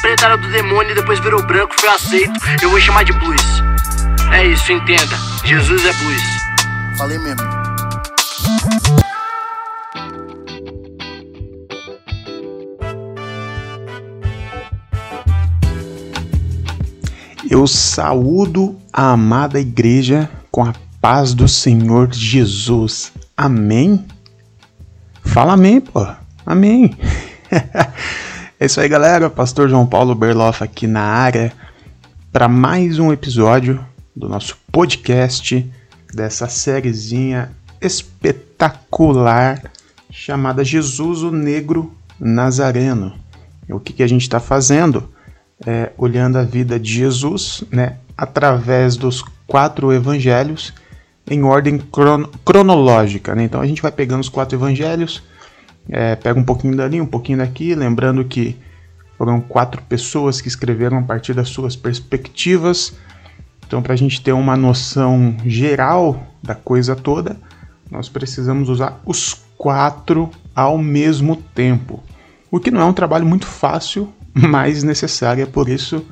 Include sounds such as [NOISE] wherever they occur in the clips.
preta era do demônio e depois virou branco, foi aceito. Eu vou chamar de blues. É isso, entenda. Jesus é blues. Falei mesmo. Eu saúdo a amada igreja com a paz do Senhor Jesus. Amém? Fala amém, pô. Amém. [LAUGHS] é isso aí, galera. Pastor João Paulo Berloff aqui na área para mais um episódio do nosso podcast dessa sériezinha espetacular chamada Jesus o Negro Nazareno. O que, que a gente está fazendo? É, olhando a vida de Jesus, né, através dos quatro evangelhos em ordem crono cronológica. Né? Então a gente vai pegando os quatro evangelhos, é, pega um pouquinho dali, um pouquinho daqui, lembrando que foram quatro pessoas que escreveram a partir das suas perspectivas. Então, para a gente ter uma noção geral da coisa toda, nós precisamos usar os quatro ao mesmo tempo. O que não é um trabalho muito fácil, [LAUGHS] mas necessário. É por isso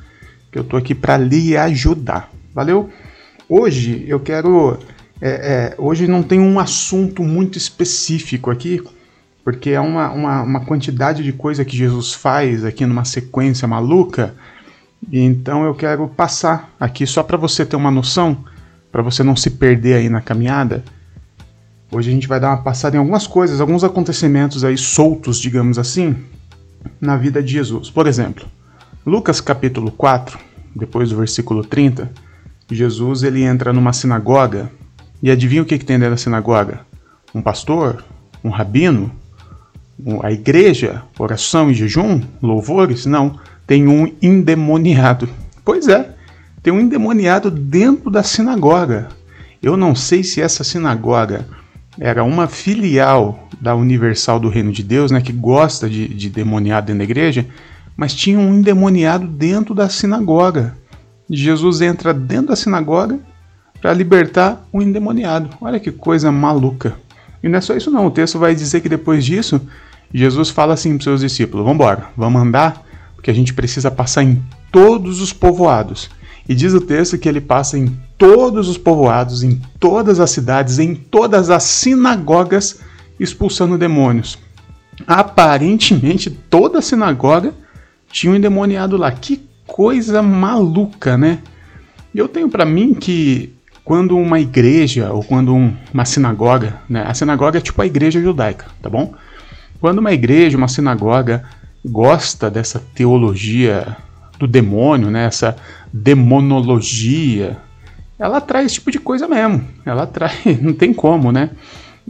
que eu estou aqui para lhe ajudar. Valeu? Hoje eu quero é, é, hoje não tem um assunto muito específico aqui, porque é uma, uma, uma, quantidade de coisa que Jesus faz aqui numa sequência maluca. Então eu quero passar aqui só para você ter uma noção, para você não se perder aí na caminhada. Hoje a gente vai dar uma passada em algumas coisas, alguns acontecimentos aí soltos, digamos assim, na vida de Jesus. Por exemplo, Lucas capítulo 4, depois do versículo 30, Jesus ele entra numa sinagoga e adivinha o que, que tem dentro da sinagoga? Um pastor? Um rabino? A igreja? Oração e jejum? Louvores? Não. Tem um endemoniado. Pois é, tem um endemoniado dentro da sinagoga. Eu não sei se essa sinagoga era uma filial da Universal do Reino de Deus, né, que gosta de, de demoniado dentro da igreja, mas tinha um endemoniado dentro da sinagoga. Jesus entra dentro da sinagoga para libertar o endemoniado. Olha que coisa maluca. E não é só isso não, o texto vai dizer que depois disso, Jesus fala assim para os seus discípulos: "Vamos embora, vamos andar, porque a gente precisa passar em todos os povoados". E diz o texto que ele passa em todos os povoados, em todas as cidades, em todas as sinagogas, expulsando demônios. Aparentemente, toda sinagoga tinha um endemoniado lá. Que coisa maluca, né? Eu tenho para mim que quando uma igreja ou quando um, uma sinagoga, né? A sinagoga é tipo a igreja judaica, tá bom? Quando uma igreja, uma sinagoga gosta dessa teologia do demônio, né? Essa demonologia, ela atrai esse tipo de coisa mesmo. Ela atrai, [LAUGHS] não tem como, né?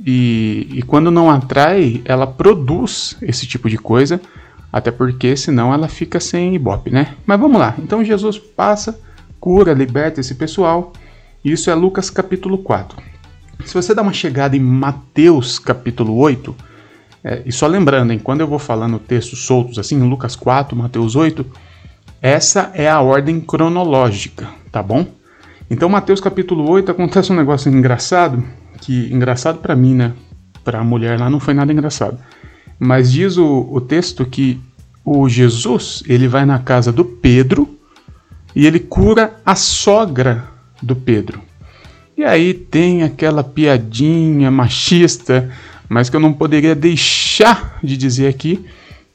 E, e quando não atrai, ela produz esse tipo de coisa, até porque senão ela fica sem ibope, né? Mas vamos lá. Então Jesus passa, cura, liberta esse pessoal isso é Lucas capítulo 4. Se você dá uma chegada em Mateus capítulo 8, é, e só lembrando, hein, quando eu vou falando textos soltos assim, Lucas 4, Mateus 8, essa é a ordem cronológica, tá bom? Então, Mateus capítulo 8 acontece um negócio engraçado, que engraçado para mim, né? Para a mulher lá não foi nada engraçado. Mas diz o, o texto que o Jesus, ele vai na casa do Pedro e ele cura a sogra do Pedro. E aí tem aquela piadinha machista, mas que eu não poderia deixar de dizer aqui,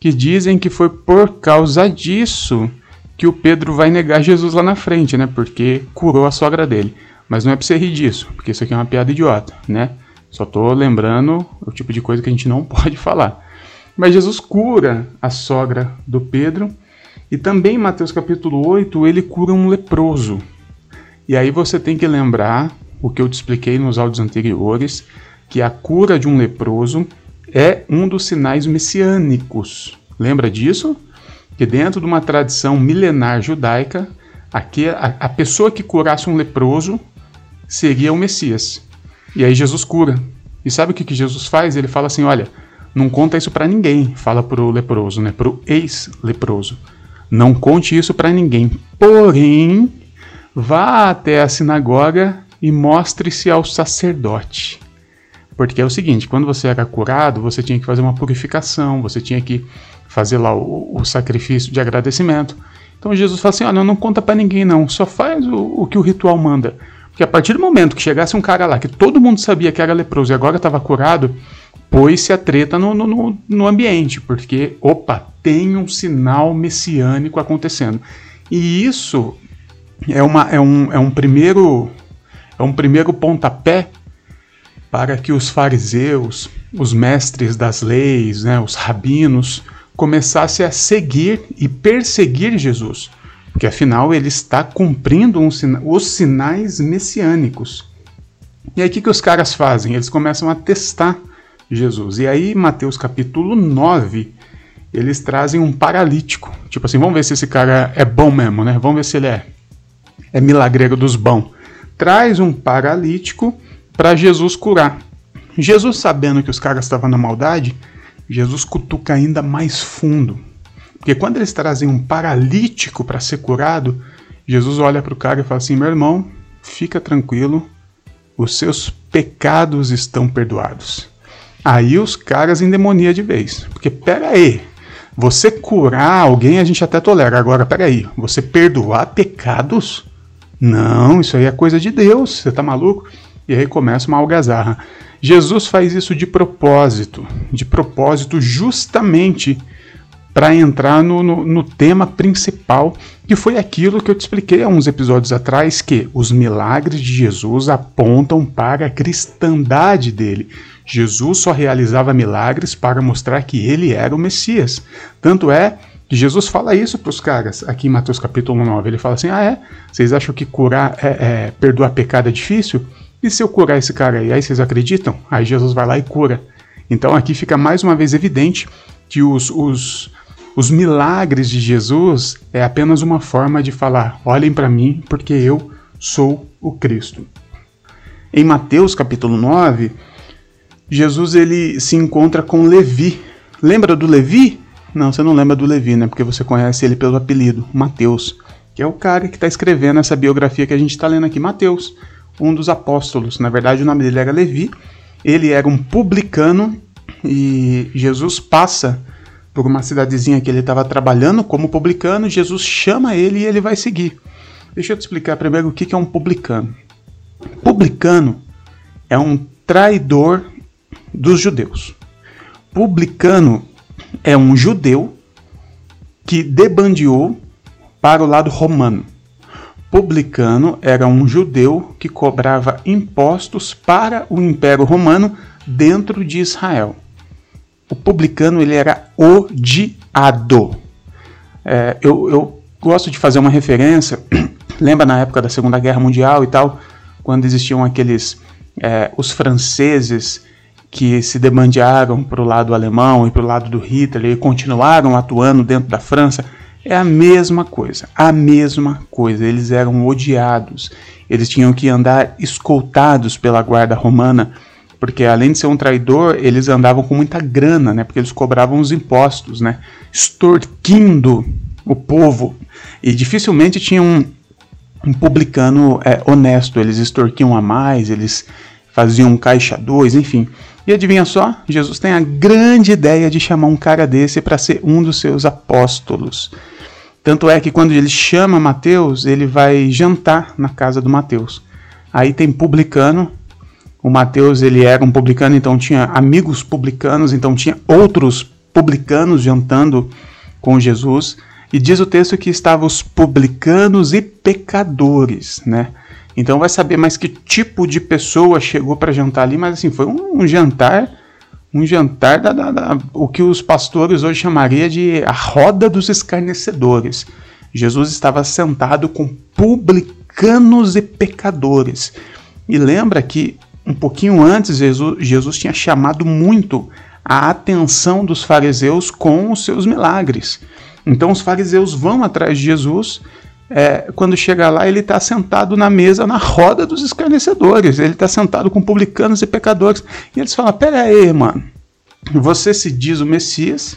que dizem que foi por causa disso que o Pedro vai negar Jesus lá na frente, né? Porque curou a sogra dele. Mas não é pra você rir disso, porque isso aqui é uma piada idiota, né? Só tô lembrando o tipo de coisa que a gente não [LAUGHS] pode falar. Mas Jesus cura a sogra do Pedro, e também em Mateus capítulo 8 ele cura um leproso. E aí você tem que lembrar o que eu te expliquei nos áudios anteriores, que a cura de um leproso é um dos sinais messiânicos. Lembra disso? Que dentro de uma tradição milenar judaica, aqui, a, a pessoa que curasse um leproso seria o Messias. E aí Jesus cura. E sabe o que, que Jesus faz? Ele fala assim: olha, não conta isso para ninguém. Fala pro leproso, né? Pro ex-leproso. Não conte isso para ninguém. Porém, Vá até a sinagoga e mostre-se ao sacerdote. Porque é o seguinte, quando você era curado, você tinha que fazer uma purificação, você tinha que fazer lá o, o sacrifício de agradecimento. Então Jesus fala assim: olha, não conta para ninguém não, só faz o, o, que o ritual manda. Porque a partir do momento que chegasse um cara lá que todo mundo sabia que era leproso e agora estava curado, pôs-se a treta no, no, no ambiente, porque, opa, tem um sinal messiânico acontecendo. E isso é, uma, é, um, é um primeiro é um primeiro pontapé para que os fariseus, os mestres das leis, né, os rabinos, começassem a seguir e perseguir Jesus, porque afinal ele está cumprindo um sina os sinais messiânicos. E aí o que, que os caras fazem? Eles começam a testar Jesus. E aí, Mateus capítulo 9, eles trazem um paralítico. Tipo assim, vamos ver se esse cara é bom mesmo, né? Vamos ver se ele é, é milagreiro dos bons. Traz um paralítico para Jesus curar. Jesus, sabendo que os caras estavam na maldade, Jesus cutuca ainda mais fundo. Porque quando eles trazem um paralítico para ser curado, Jesus olha para o cara e fala assim: meu irmão, fica tranquilo, os seus pecados estão perdoados. Aí os caras endemoniam de vez. Porque pera aí, você curar alguém a gente até tolera. Agora, pera aí, você perdoar pecados? Não, isso aí é coisa de Deus, você tá maluco? E aí começa uma algazarra. Jesus faz isso de propósito, de propósito justamente para entrar no, no, no, tema principal, que foi aquilo que eu te expliquei há uns episódios atrás, que os milagres de Jesus apontam para a cristandade dele. Jesus só realizava milagres para mostrar que ele era o Messias. Tanto é que Jesus fala isso para os caras, aqui em Mateus capítulo 9. Ele fala assim: Ah, é? Vocês acham que curar, é, é, perdoar pecado é difícil? E se eu curar esse cara aí? Aí vocês acreditam? Aí Jesus vai lá e cura. Então aqui fica mais uma vez evidente que os, os, os milagres de Jesus é apenas uma forma de falar: olhem para mim, porque eu sou o Cristo. Em Mateus capítulo 9, Jesus ele se encontra com Levi. Lembra do Levi? Não, você não lembra do Levi, né? Porque você conhece ele pelo apelido, Mateus, que é o cara que está escrevendo essa biografia que a gente está lendo aqui, Mateus um dos apóstolos. Na verdade, o nome dele era Levi. Ele era um publicano e Jesus passa por uma cidadezinha que ele estava trabalhando como publicano. Jesus chama ele e ele vai seguir. Deixa eu te explicar primeiro o que é um publicano. Publicano é um traidor dos judeus. Publicano é um judeu que debandeou para o lado romano. Publicano era um judeu que cobrava impostos para o Império Romano dentro de Israel. O publicano ele era odiado. É, eu, eu gosto de fazer uma referência. [CLEARS THROAT] Lembra na época da Segunda Guerra Mundial e tal, quando existiam aqueles é, os franceses que se demandearam para o lado alemão e para o lado do Hitler e continuaram atuando dentro da França é a mesma coisa, a mesma coisa. Eles eram odiados. Eles tinham que andar escoltados pela guarda romana, porque além de ser um traidor, eles andavam com muita grana, né? Porque eles cobravam os impostos, né? Extorquindo o povo. E dificilmente tinha um, um publicano é, honesto. Eles extorquiam a mais, eles faziam caixa dois, enfim. E adivinha só? Jesus tem a grande ideia de chamar um cara desse para ser um dos seus apóstolos. Tanto é que quando ele chama Mateus, ele vai jantar na casa do Mateus. Aí tem publicano. O Mateus ele era um publicano, então tinha amigos publicanos, então tinha outros publicanos jantando com Jesus. E diz o texto que estavam os publicanos e pecadores, né? Então vai saber mais que tipo de pessoa chegou para jantar ali, mas assim, foi um, um jantar um jantar da, da, da, o que os pastores hoje chamariam de a roda dos escarnecedores. Jesus estava sentado com publicanos e pecadores. E lembra que um pouquinho antes Jesus, Jesus tinha chamado muito a atenção dos fariseus com os seus milagres. Então os fariseus vão atrás de Jesus é, quando chega lá, ele está sentado na mesa, na roda dos escarnecedores. Ele está sentado com publicanos e pecadores. E eles falam: Pera aí, mano. Você se diz o Messias,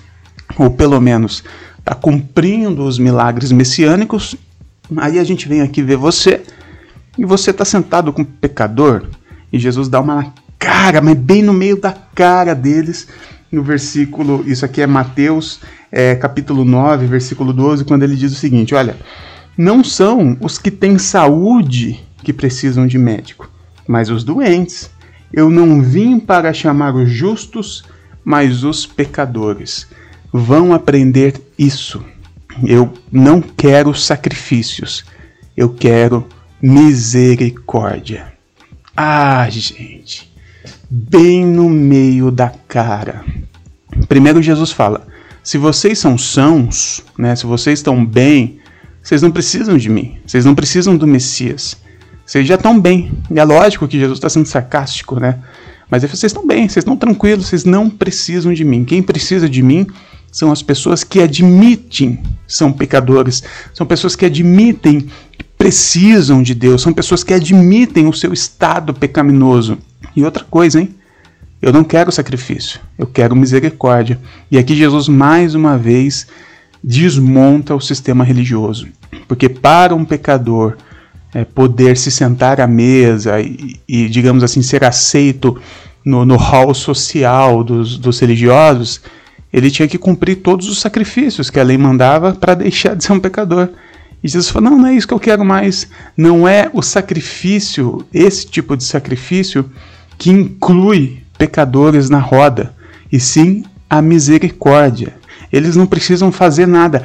ou pelo menos está cumprindo os milagres messiânicos. Aí a gente vem aqui ver você, e você está sentado com pecador. E Jesus dá uma cara, mas bem no meio da cara deles. no versículo, isso aqui é Mateus, é, capítulo 9, versículo 12, quando ele diz o seguinte: Olha, não são os que têm saúde que precisam de médico, mas os doentes. Eu não vim para chamar os justos, mas os pecadores. Vão aprender isso. Eu não quero sacrifícios, eu quero misericórdia. Ah, gente, bem no meio da cara. Primeiro Jesus fala: se vocês são sãos, né, se vocês estão bem, vocês não precisam de mim, vocês não precisam do Messias. Vocês já estão bem. E é lógico que Jesus está sendo sarcástico, né? Mas vocês estão bem, vocês estão tranquilos, vocês não precisam de mim. Quem precisa de mim são as pessoas que admitem são pecadores, são pessoas que admitem que precisam de Deus, são pessoas que admitem o seu estado pecaminoso. E outra coisa, hein? Eu não quero sacrifício, eu quero misericórdia. E aqui Jesus mais uma vez desmonta o sistema religioso. Porque para um pecador é, poder se sentar à mesa e, e, digamos assim, ser aceito no, no hall social dos, dos religiosos, ele tinha que cumprir todos os sacrifícios que a lei mandava para deixar de ser um pecador. E Jesus falou: não, não é isso que eu quero mais. Não é o sacrifício, esse tipo de sacrifício, que inclui pecadores na roda, e sim a misericórdia. Eles não precisam fazer nada.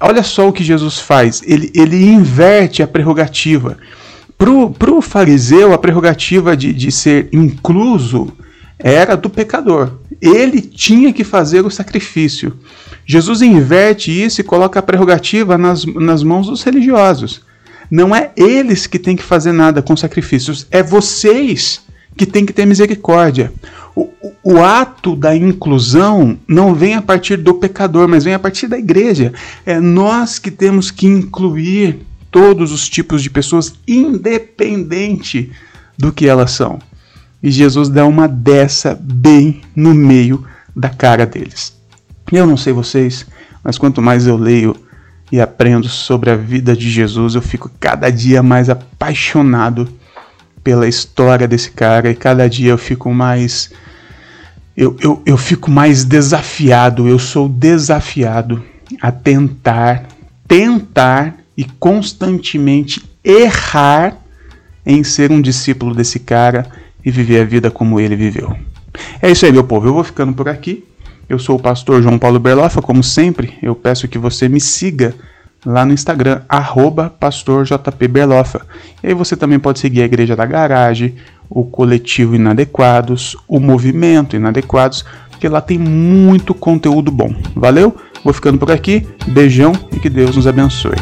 Olha só o que Jesus faz: ele, ele inverte a prerrogativa. Para o fariseu, a prerrogativa de, de ser incluso era do pecador. Ele tinha que fazer o sacrifício. Jesus inverte isso e coloca a prerrogativa nas, nas mãos dos religiosos. Não é eles que têm que fazer nada com sacrifícios, é vocês que têm que ter misericórdia. O, o, ato da inclusão não vem a partir do pecador, mas vem a partir da igreja. É nós que temos que incluir todos os tipos de pessoas, independente do que elas são. E Jesus dá uma dessa bem no meio da cara deles. Eu não sei vocês, mas quanto mais eu leio e aprendo sobre a vida de Jesus, eu fico cada dia mais apaixonado pela história desse cara e cada dia eu fico mais eu, eu, eu fico mais desafiado, eu sou desafiado a tentar, tentar e constantemente errar em ser um discípulo desse cara e viver a vida como ele viveu. É isso aí, meu povo. Eu vou ficando por aqui. Eu sou o pastor João Paulo Berlofa, como sempre, eu peço que você me siga lá no Instagram, pastorjpberlofa. E aí você também pode seguir a Igreja da Garagem, o Coletivo Inadequados, o Movimento Inadequados, porque lá tem muito conteúdo bom. Valeu? Vou ficando por aqui, beijão e que Deus nos abençoe.